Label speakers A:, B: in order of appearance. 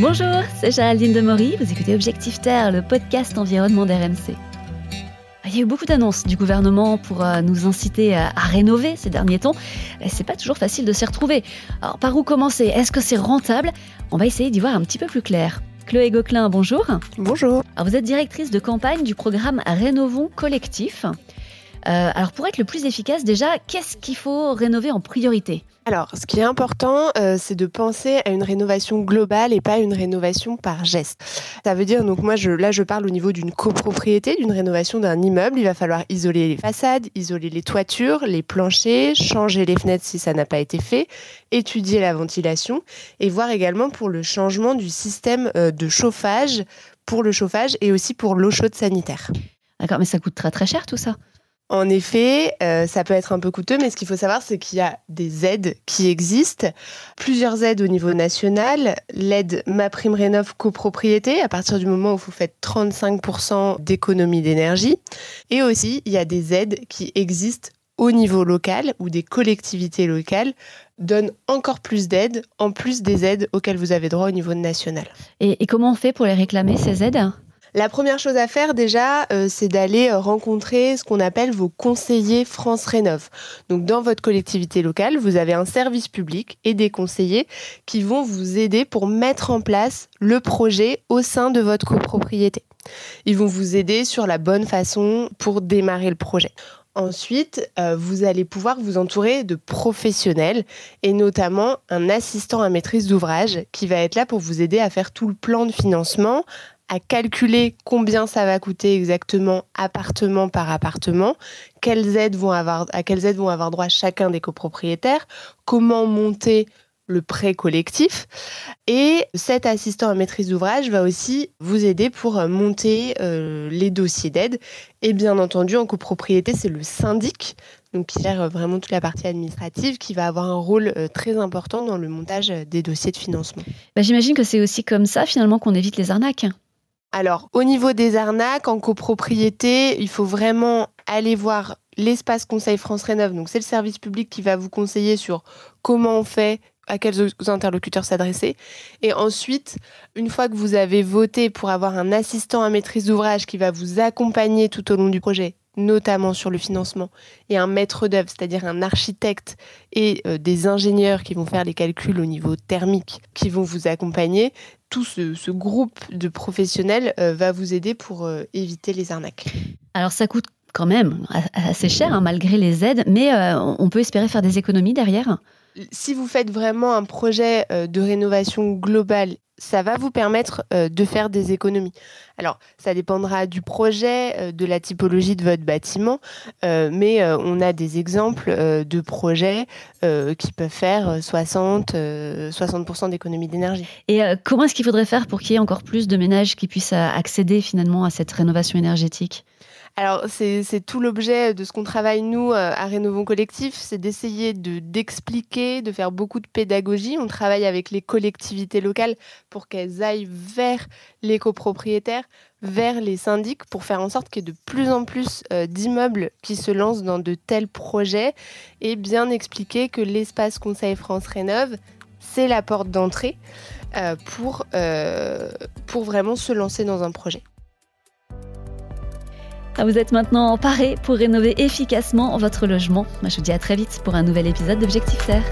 A: Bonjour, c'est Géraldine Demory, vous écoutez Objectif Terre, le podcast environnement d'RMC. Il y a eu beaucoup d'annonces du gouvernement pour euh, nous inciter à, rénover ces derniers temps. C'est pas toujours facile de s'y retrouver. Alors, par où commencer? Est-ce que c'est rentable? On va essayer d'y voir un petit peu plus clair. Chloé Gauquelin, bonjour.
B: Bonjour.
A: vous êtes directrice de campagne du programme Rénovons Collectif. Euh, alors pour être le plus efficace, déjà, qu'est-ce qu'il faut rénover en priorité?
B: Alors, ce qui est important, euh, c'est de penser à une rénovation globale et pas une rénovation par geste. Ça veut dire, donc moi, je, là, je parle au niveau d'une copropriété, d'une rénovation d'un immeuble. Il va falloir isoler les façades, isoler les toitures, les planchers, changer les fenêtres si ça n'a pas été fait, étudier la ventilation et voir également pour le changement du système euh, de chauffage, pour le chauffage et aussi pour l'eau chaude sanitaire.
A: D'accord, mais ça coûte très très cher tout ça.
B: En effet, euh, ça peut être un peu coûteux, mais ce qu'il faut savoir, c'est qu'il y a des aides qui existent, plusieurs aides au niveau national. L'aide Ma Prime Rénov copropriété, à partir du moment où vous faites 35% d'économie d'énergie. Et aussi, il y a des aides qui existent au niveau local, où des collectivités locales donnent encore plus d'aides, en plus des aides auxquelles vous avez droit au niveau national.
A: et comment on fait pour les réclamer, ces aides?
B: La première chose à faire déjà, euh, c'est d'aller euh, rencontrer ce qu'on appelle vos conseillers France Rénov. Donc dans votre collectivité locale, vous avez un service public et des conseillers qui vont vous aider pour mettre en place le projet au sein de votre copropriété. Ils vont vous aider sur la bonne façon pour démarrer le projet. Ensuite, euh, vous allez pouvoir vous entourer de professionnels et notamment un assistant à maîtrise d'ouvrage qui va être là pour vous aider à faire tout le plan de financement, à calculer combien ça va coûter exactement appartement par appartement, quelles aides vont avoir, à quelles aides vont avoir droit chacun des copropriétaires, comment monter le prêt collectif. Et cet assistant à maîtrise d'ouvrage va aussi vous aider pour monter euh, les dossiers d'aide. Et bien entendu, en copropriété, c'est le syndic, donc qui gère vraiment toute la partie administrative, qui va avoir un rôle euh, très important dans le montage des dossiers de financement.
A: Bah, j'imagine que c'est aussi comme ça finalement qu'on évite les arnaques.
B: Alors, au niveau des arnaques, en copropriété, il faut vraiment aller voir l'espace Conseil France Rénov. Donc, c'est le service public qui va vous conseiller sur comment on fait, à quels interlocuteurs s'adresser. Et ensuite, une fois que vous avez voté pour avoir un assistant à maîtrise d'ouvrage qui va vous accompagner tout au long du projet, notamment sur le financement, et un maître d'œuvre, c'est-à-dire un architecte et euh, des ingénieurs qui vont faire les calculs au niveau thermique, qui vont vous accompagner, tout ce, groupe de professionnels euh, va vous aider pour euh, éviter les arnaques.
A: Alors ça coûte quand même assez cher hein, malgré les aides, mais on peut espérer faire des économies derrière
B: si vous faites vraiment un projet de rénovation globale ça va vous permettre euh, de faire des économies. Alors, ça dépendra du projet, euh, de la typologie de votre bâtiment, euh, mais on a des exemples de projets qui peuvent faire 60, 60% d'économie d'énergie.
A: Et comment est-ce qu'il faudrait faire pour qu'il y ait encore plus de ménages qui puissent accéder finalement à cette rénovation énergétique?
B: Alors, c'est tout l'objet de ce qu'on travaille, nous, euh, à Rénovons Collectif, c'est d'essayer d'expliquer, de faire beaucoup de pédagogie. On travaille avec les collectivités locales pour qu'elles aillent vers les copropriétaires, vers les syndics, pour faire en sorte qu'il y ait de plus en plus euh, d'immeubles qui se lancent dans de tels projets et bien expliquer que l'espace Conseil France Rénove, c'est la porte d'entrée euh, pour, pour vraiment se lancer dans un projet.
A: Ah, vous êtes maintenant paré pour rénover efficacement votre logement. Je vous dis à très vite pour un nouvel épisode d'Objectif Terre.